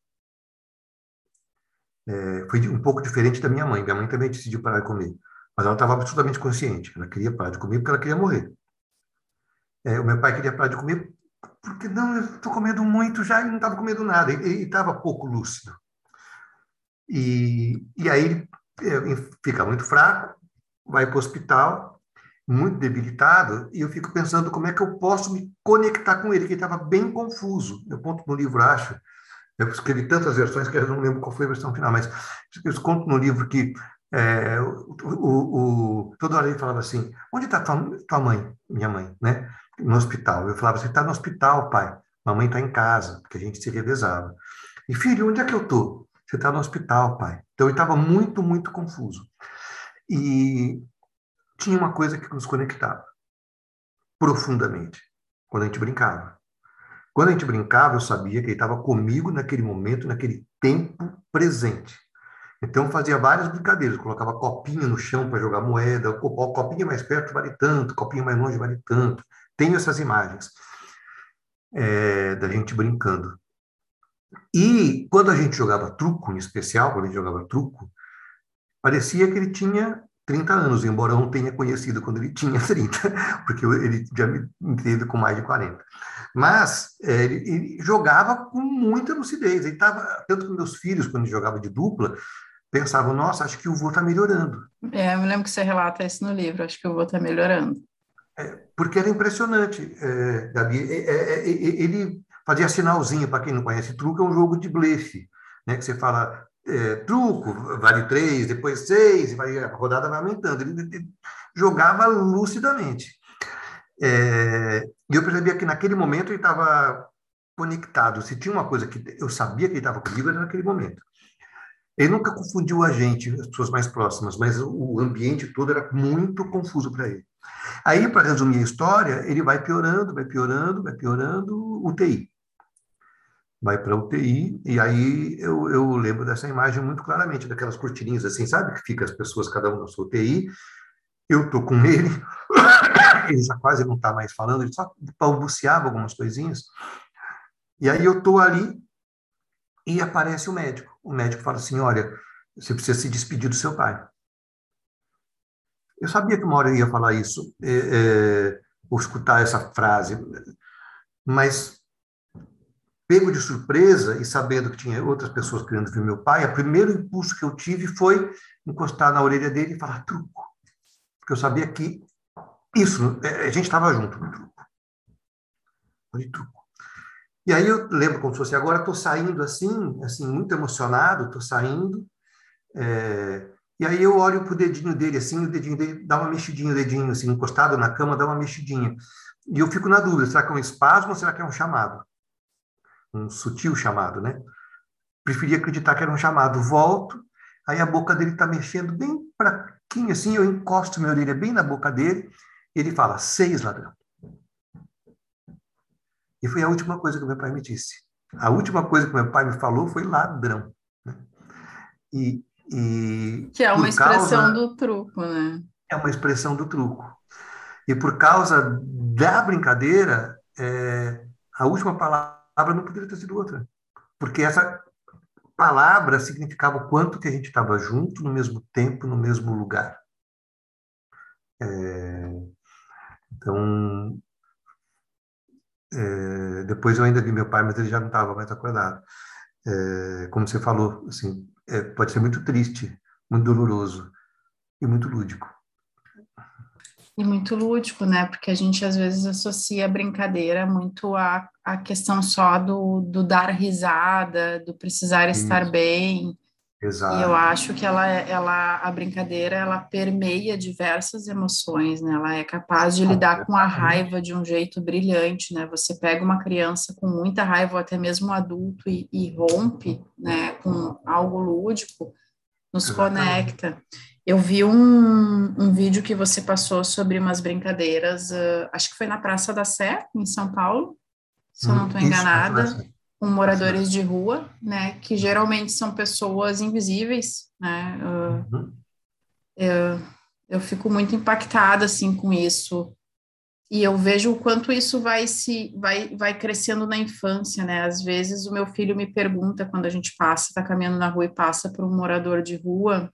É, foi um pouco diferente da minha mãe. Minha mãe também decidiu parar de comer, mas ela estava absolutamente consciente. Ela queria parar de comer porque ela queria morrer. É, o meu pai queria parar de comer porque não, eu estou comendo muito já e não estava comendo nada. Ele estava pouco lúcido. E, e aí é, fica muito fraco, vai para o hospital, muito debilitado, e eu fico pensando como é que eu posso me conectar com ele, que estava bem confuso. Eu conto no livro, acho, eu escrevi tantas versões que eu não lembro qual foi a versão final, mas eu conto no livro que é, o, o, o, toda hora ele falava assim, onde está tua, tua mãe, minha mãe, né? No hospital. Eu falava, você está no hospital, pai. Mamãe está em casa, porque a gente se revezava. E filho, onde é que eu estou? Você está no hospital, pai. Então ele estava muito, muito confuso. E tinha uma coisa que nos conectava profundamente quando a gente brincava. Quando a gente brincava, eu sabia que ele estava comigo naquele momento, naquele tempo presente. Então fazia várias brincadeiras, colocava copinha no chão para jogar moeda, copinha mais perto vale tanto, copinha mais longe vale tanto. Tenho essas imagens é, da gente brincando. E quando a gente jogava truco, em especial, quando a gente jogava truco, parecia que ele tinha 30 anos, embora eu não tenha conhecido quando ele tinha 30, porque ele já me teve com mais de 40. Mas é, ele, ele, jogava com muita lucidez. Ele estava, tanto que meus filhos, quando jogava de dupla, pensavam: nossa, acho que o vô está melhorando. É, eu me lembro que você relata isso no livro, acho que o vô está melhorando. É, porque era impressionante, é, Gabi. É, é, é, ele fazia sinalzinho, para quem não conhece, truco é um jogo de blefe, né? que você fala é, truco, vale três, depois seis, vai, a rodada vai aumentando. Ele, ele jogava lucidamente. É, e eu percebia que naquele momento ele estava conectado. Se tinha uma coisa que eu sabia que ele estava comigo, era naquele momento. Ele nunca confundiu a gente, as pessoas mais próximas, mas o ambiente todo era muito confuso para ele. Aí, para resumir a história, ele vai piorando, vai piorando, vai piorando, UTI. Vai para UTI, e aí eu, eu lembro dessa imagem muito claramente, daquelas cortininhas assim, sabe? Que fica as pessoas, cada um na sua UTI, eu estou com ele, ele já quase não está mais falando, ele só balbuciava algumas coisinhas, e aí eu estou ali, e aparece o médico. O médico fala assim, olha, você precisa se despedir do seu pai. Eu sabia que uma hora eu ia falar isso, é, é, ou escutar essa frase, mas pego de surpresa e sabendo que tinha outras pessoas querendo ver meu pai, o primeiro impulso que eu tive foi encostar na orelha dele e falar truco porque eu sabia que isso, é, a gente estava junto no truco. Truco. E aí eu lembro como se fosse agora, estou saindo assim, assim, muito emocionado, estou saindo, é, e aí eu olho para o dedinho dele, assim, o dedinho dele dá uma mexidinha, o dedinho, assim, encostado na cama, dá uma mexidinha. E eu fico na dúvida, será que é um espasmo ou será que é um chamado? Um sutil chamado, né? Preferia acreditar que era um chamado. Volto, aí a boca dele está mexendo bem para pouquinho assim, eu encosto minha orelha bem na boca dele, ele fala, seis ladrão. E foi a última coisa que meu pai me disse. A última coisa que meu pai me falou foi ladrão. Né? E, e que é uma expressão causa, do truco, né? É uma expressão do truco. E por causa da brincadeira, é, a última palavra não poderia ter sido outra. Porque essa palavra significava o quanto que a gente estava junto, no mesmo tempo, no mesmo lugar. É, então, é, depois eu ainda vi meu pai, mas ele já não estava mais acordado. É, como você falou, assim, é, pode ser muito triste, muito doloroso e muito lúdico. E muito lúdico, né? Porque a gente às vezes associa a brincadeira muito à, à questão só do, do dar risada, do precisar estar Isso. bem. Exato. E eu acho que ela, ela, a brincadeira, ela permeia diversas emoções, né? Ela é capaz de lidar com a raiva de um jeito brilhante, né? Você pega uma criança com muita raiva, ou até mesmo um adulto, e, e rompe, né, com algo lúdico, nos Exatamente. conecta. Eu vi um, um vídeo que você passou sobre umas brincadeiras, uh, acho que foi na Praça da Sé, em São Paulo, se eu não estou hum, enganada com moradores de rua, né, que geralmente são pessoas invisíveis, né, uhum. eu, eu fico muito impactada, assim, com isso, e eu vejo o quanto isso vai se, vai, vai crescendo na infância, né, às vezes o meu filho me pergunta, quando a gente passa, está caminhando na rua e passa por um morador de rua,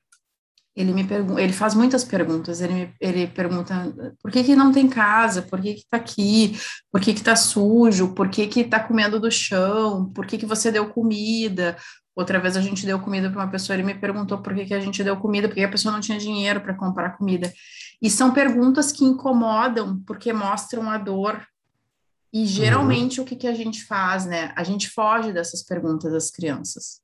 ele me pergunta, ele faz muitas perguntas, ele, me, ele pergunta por que, que não tem casa, por que que tá aqui, por que que tá sujo, por que que tá comendo do chão, por que que você deu comida, outra vez a gente deu comida para uma pessoa, ele me perguntou por que que a gente deu comida, porque a pessoa não tinha dinheiro para comprar comida, e são perguntas que incomodam, porque mostram a dor, e geralmente uhum. o que que a gente faz, né, a gente foge dessas perguntas das crianças,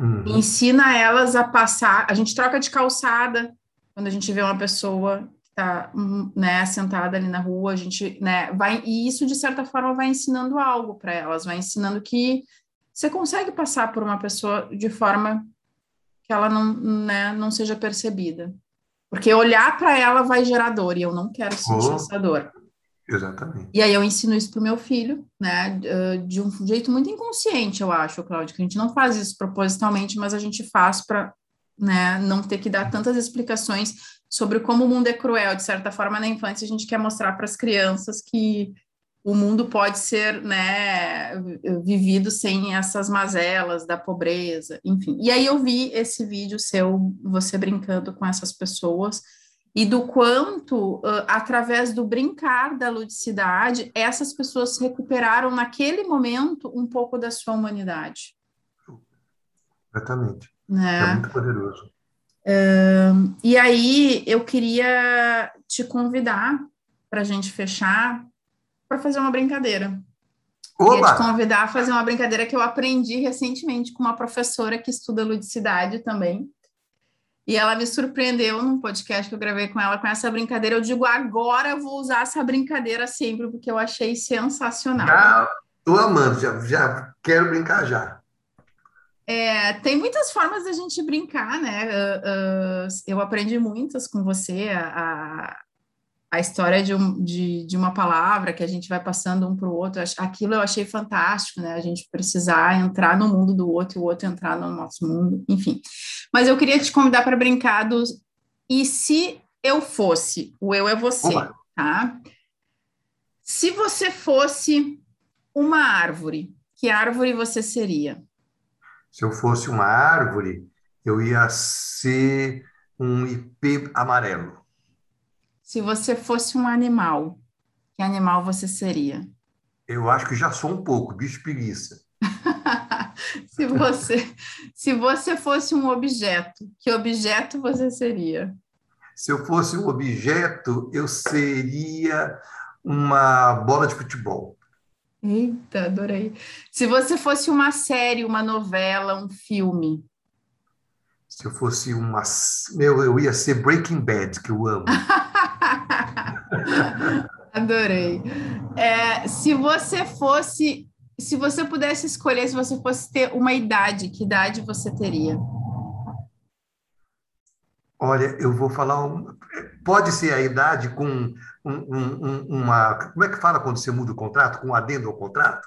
Uhum. Ensina elas a passar. A gente troca de calçada quando a gente vê uma pessoa que está hum, né, sentada ali na rua. A gente né, vai. E isso, de certa forma, vai ensinando algo para elas, vai ensinando que você consegue passar por uma pessoa de forma que ela não, né, não seja percebida. Porque olhar para ela vai gerar dor, e eu não quero sentir oh. essa dor. Exatamente. E aí eu ensino isso para o meu filho, né, de um jeito muito inconsciente, eu acho, Cláudio, que a gente não faz isso propositalmente, mas a gente faz para né, não ter que dar tantas explicações sobre como o mundo é cruel, de certa forma, na infância a gente quer mostrar para as crianças que o mundo pode ser, né, vivido sem essas mazelas da pobreza, enfim. E aí eu vi esse vídeo seu, você brincando com essas pessoas, e do quanto, através do brincar da ludicidade, essas pessoas recuperaram naquele momento um pouco da sua humanidade. Exatamente. Né? É muito poderoso. E aí eu queria te convidar para a gente fechar para fazer uma brincadeira. Oba! Queria te convidar a fazer uma brincadeira que eu aprendi recentemente com uma professora que estuda ludicidade também. E ela me surpreendeu num podcast que eu gravei com ela com essa brincadeira. Eu digo, agora vou usar essa brincadeira sempre, porque eu achei sensacional. Já tô amando, já, já quero brincar já. É, tem muitas formas da gente brincar, né? Uh, uh, eu aprendi muitas com você, a, a história de, um, de, de, uma palavra que a gente vai passando um para o outro, aquilo eu achei fantástico, né? A gente precisar entrar no mundo do outro e o outro entrar no nosso mundo, enfim. Mas eu queria te convidar para brincar dos. E se eu fosse, o eu é você, Olá. tá? Se você fosse uma árvore, que árvore você seria? Se eu fosse uma árvore, eu ia ser um ipê amarelo. Se você fosse um animal, que animal você seria? Eu acho que já sou um pouco, bicho preguiça. se você se você fosse um objeto, que objeto você seria? Se eu fosse um objeto, eu seria uma bola de futebol. Eita, adorei. Se você fosse uma série, uma novela, um filme. Se eu fosse uma. Meu, eu ia ser Breaking Bad, que eu amo. Adorei. É, se você fosse, se você pudesse escolher, se você fosse ter uma idade, que idade você teria? Olha, eu vou falar. Um, pode ser a idade com um, um, uma. Como é que fala quando você muda o contrato? Com um adendo ao contrato?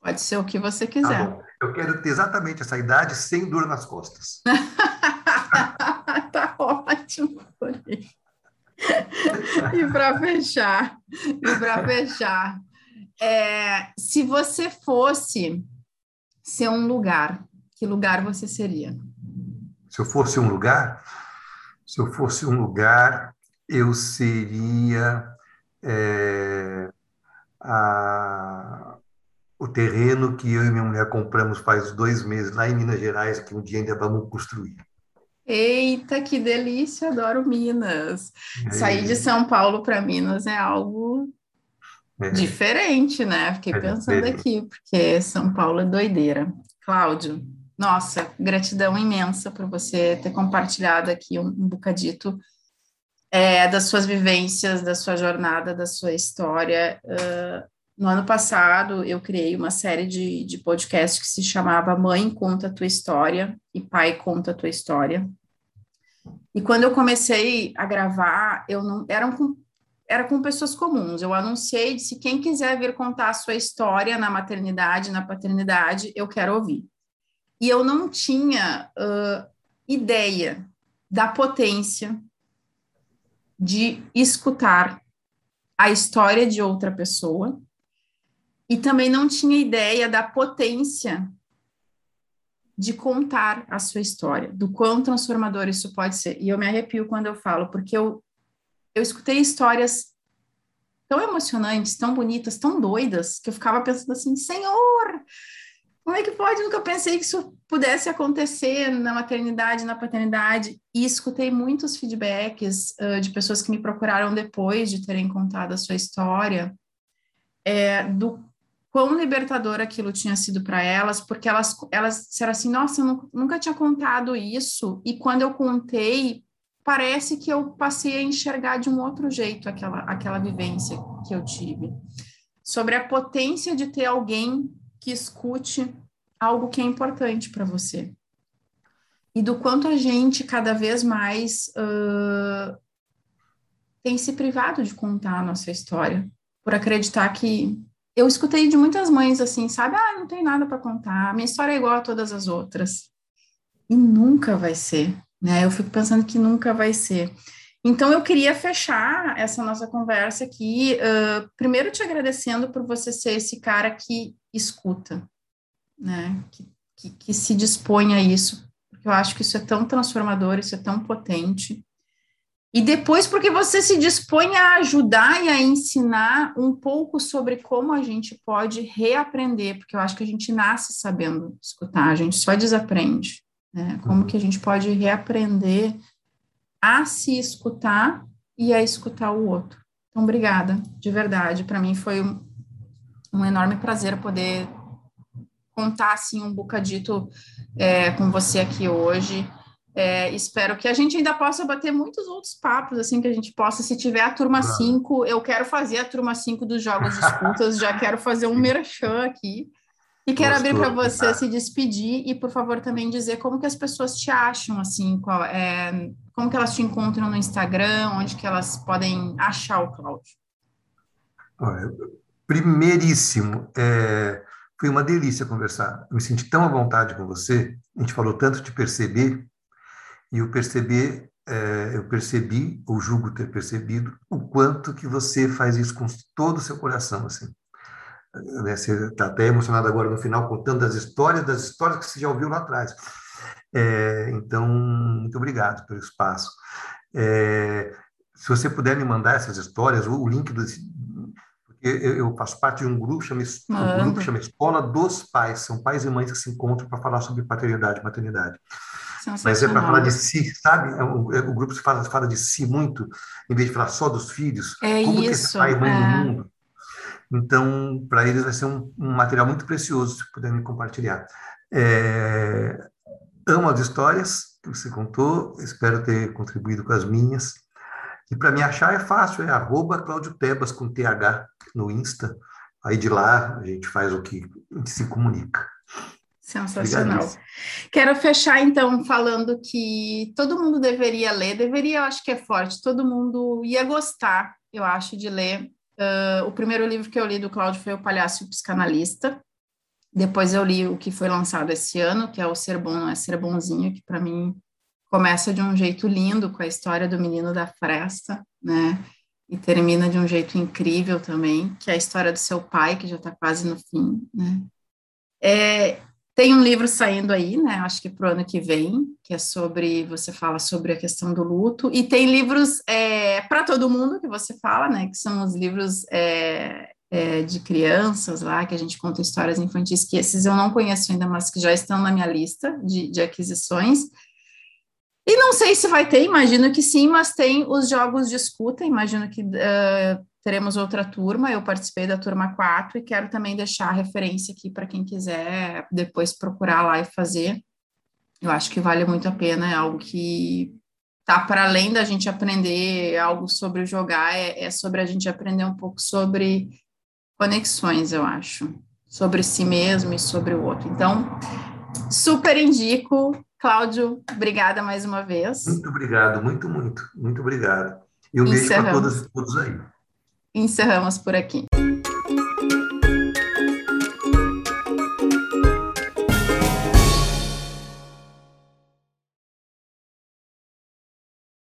Pode ser o que você quiser. Tá eu quero ter exatamente essa idade sem dor nas costas. tá ótimo. E para fechar, e para fechar, é, se você fosse ser um lugar, que lugar você seria? Se eu fosse um lugar, se eu fosse um lugar, eu seria é, a, o terreno que eu e minha mulher compramos faz dois meses lá em Minas Gerais, que um dia ainda vamos construir. Eita, que delícia, adoro Minas. É. Sair de São Paulo para Minas é algo é. diferente, né? Fiquei é pensando diferente. aqui, porque São Paulo é doideira. Cláudio, Nossa, gratidão imensa por você ter compartilhado aqui um, um bocadito é, das suas vivências, da sua jornada, da sua história. Uh, no ano passado, eu criei uma série de, de podcasts que se chamava Mãe Conta a Tua História e Pai Conta a Tua História. E quando eu comecei a gravar, eu não eram era com pessoas comuns. Eu anunciei, disse quem quiser vir contar a sua história na maternidade, na paternidade, eu quero ouvir. E eu não tinha uh, ideia da potência de escutar a história de outra pessoa e também não tinha ideia da potência de contar a sua história, do quão transformador isso pode ser. E eu me arrepio quando eu falo, porque eu, eu escutei histórias tão emocionantes, tão bonitas, tão doidas, que eu ficava pensando assim: Senhor, como é que pode? nunca pensei que isso pudesse acontecer na maternidade, na paternidade. E escutei muitos feedbacks uh, de pessoas que me procuraram depois de terem contado a sua história, é, do quão libertador aquilo tinha sido para elas, porque elas, elas disseram assim: Nossa, eu nunca tinha contado isso. E quando eu contei, parece que eu passei a enxergar de um outro jeito aquela, aquela vivência que eu tive. Sobre a potência de ter alguém que escute algo que é importante para você. E do quanto a gente cada vez mais uh, tem se privado de contar a nossa história, por acreditar que. Eu escutei de muitas mães assim, sabe? Ah, não tem nada para contar, minha história é igual a todas as outras. E nunca vai ser, né? Eu fico pensando que nunca vai ser. Então, eu queria fechar essa nossa conversa aqui, uh, primeiro te agradecendo por você ser esse cara que escuta, né? Que, que, que, se dispõe a isso, porque eu acho que isso é tão transformador, isso é tão potente. E depois, porque você se dispõe a ajudar e a ensinar um pouco sobre como a gente pode reaprender, porque eu acho que a gente nasce sabendo escutar, a gente só desaprende. Né? Como uhum. que a gente pode reaprender a se escutar e a escutar o outro. Então, obrigada, de verdade. Para mim foi um, um, enorme prazer poder contar assim um bocadito é, com você aqui hoje. É, espero que a gente ainda possa bater muitos outros papos, assim, que a gente possa, se tiver a turma 5, eu quero fazer a turma 5 dos Jogos de Escutas, já quero fazer um merchan aqui. E quero Gostou, abrir para você tá. se despedir e, por favor, também dizer como que as pessoas te acham, assim, qual, é, como que elas te encontram no Instagram, onde que elas podem achar o Cláudio. Olha, primeiríssimo, é, foi uma delícia conversar. Eu me senti tão à vontade com você, a gente falou tanto de perceber, e eu perceber, é, eu percebi, ou julgo ter percebido, o quanto que você faz isso com todo o seu coração, assim né, você está até emocionado agora no final, contando as histórias, das histórias que você já ouviu lá atrás. É, então, muito obrigado pelo espaço. É, se você puder me mandar essas histórias, o, o link do. Porque eu, eu, faço parte de um grupo, chama, um grupo chama Escola dos Pais, são pais e mães que se encontram para falar sobre paternidade e maternidade. Mas é para falar de si, sabe? É, o, é, o grupo se fala, fala de si muito, em vez de falar só dos filhos. É como isso, que é pai e mãe é. no mundo. Então, para eles vai ser um, um, material muito precioso, se puderem compartilhar. É, amo as histórias que você contou, espero ter contribuído com as minhas. E para me achar é fácil, é arroba Claudio Tebas com TH no Insta. Aí de lá a gente faz o que a gente se comunica. Sensacional. Quero fechar então falando que todo mundo deveria ler, deveria, eu acho que é forte, todo mundo ia gostar, eu acho, de ler Uh, o primeiro livro que eu li do Cláudio foi O Palhaço e o Psicanalista. Depois eu li o que foi lançado esse ano, que é O Ser Bom Não É Ser Bonzinho, que para mim começa de um jeito lindo com a história do menino da fresta, né? E termina de um jeito incrível também, que é a história do seu pai, que já está quase no fim, né? É, tem um livro saindo aí, né? Acho que para o ano que vem, que é sobre. Você fala sobre a questão do luto. E tem livros é, para todo mundo que você fala, né? Que são os livros é, é, de crianças lá, que a gente conta histórias infantis, que esses eu não conheço ainda, mas que já estão na minha lista de, de aquisições. E não sei se vai ter, imagino que sim, mas tem os jogos de escuta, imagino que uh, teremos outra turma, eu participei da turma 4 e quero também deixar a referência aqui para quem quiser depois procurar lá e fazer. Eu acho que vale muito a pena, é algo que tá para além da gente aprender algo sobre jogar, é, é sobre a gente aprender um pouco sobre conexões, eu acho, sobre si mesmo e sobre o outro. Então, super indico. Cláudio, obrigada mais uma vez. Muito obrigado, muito, muito, muito obrigado. E um beijo para todas e todos aí. Encerramos por aqui.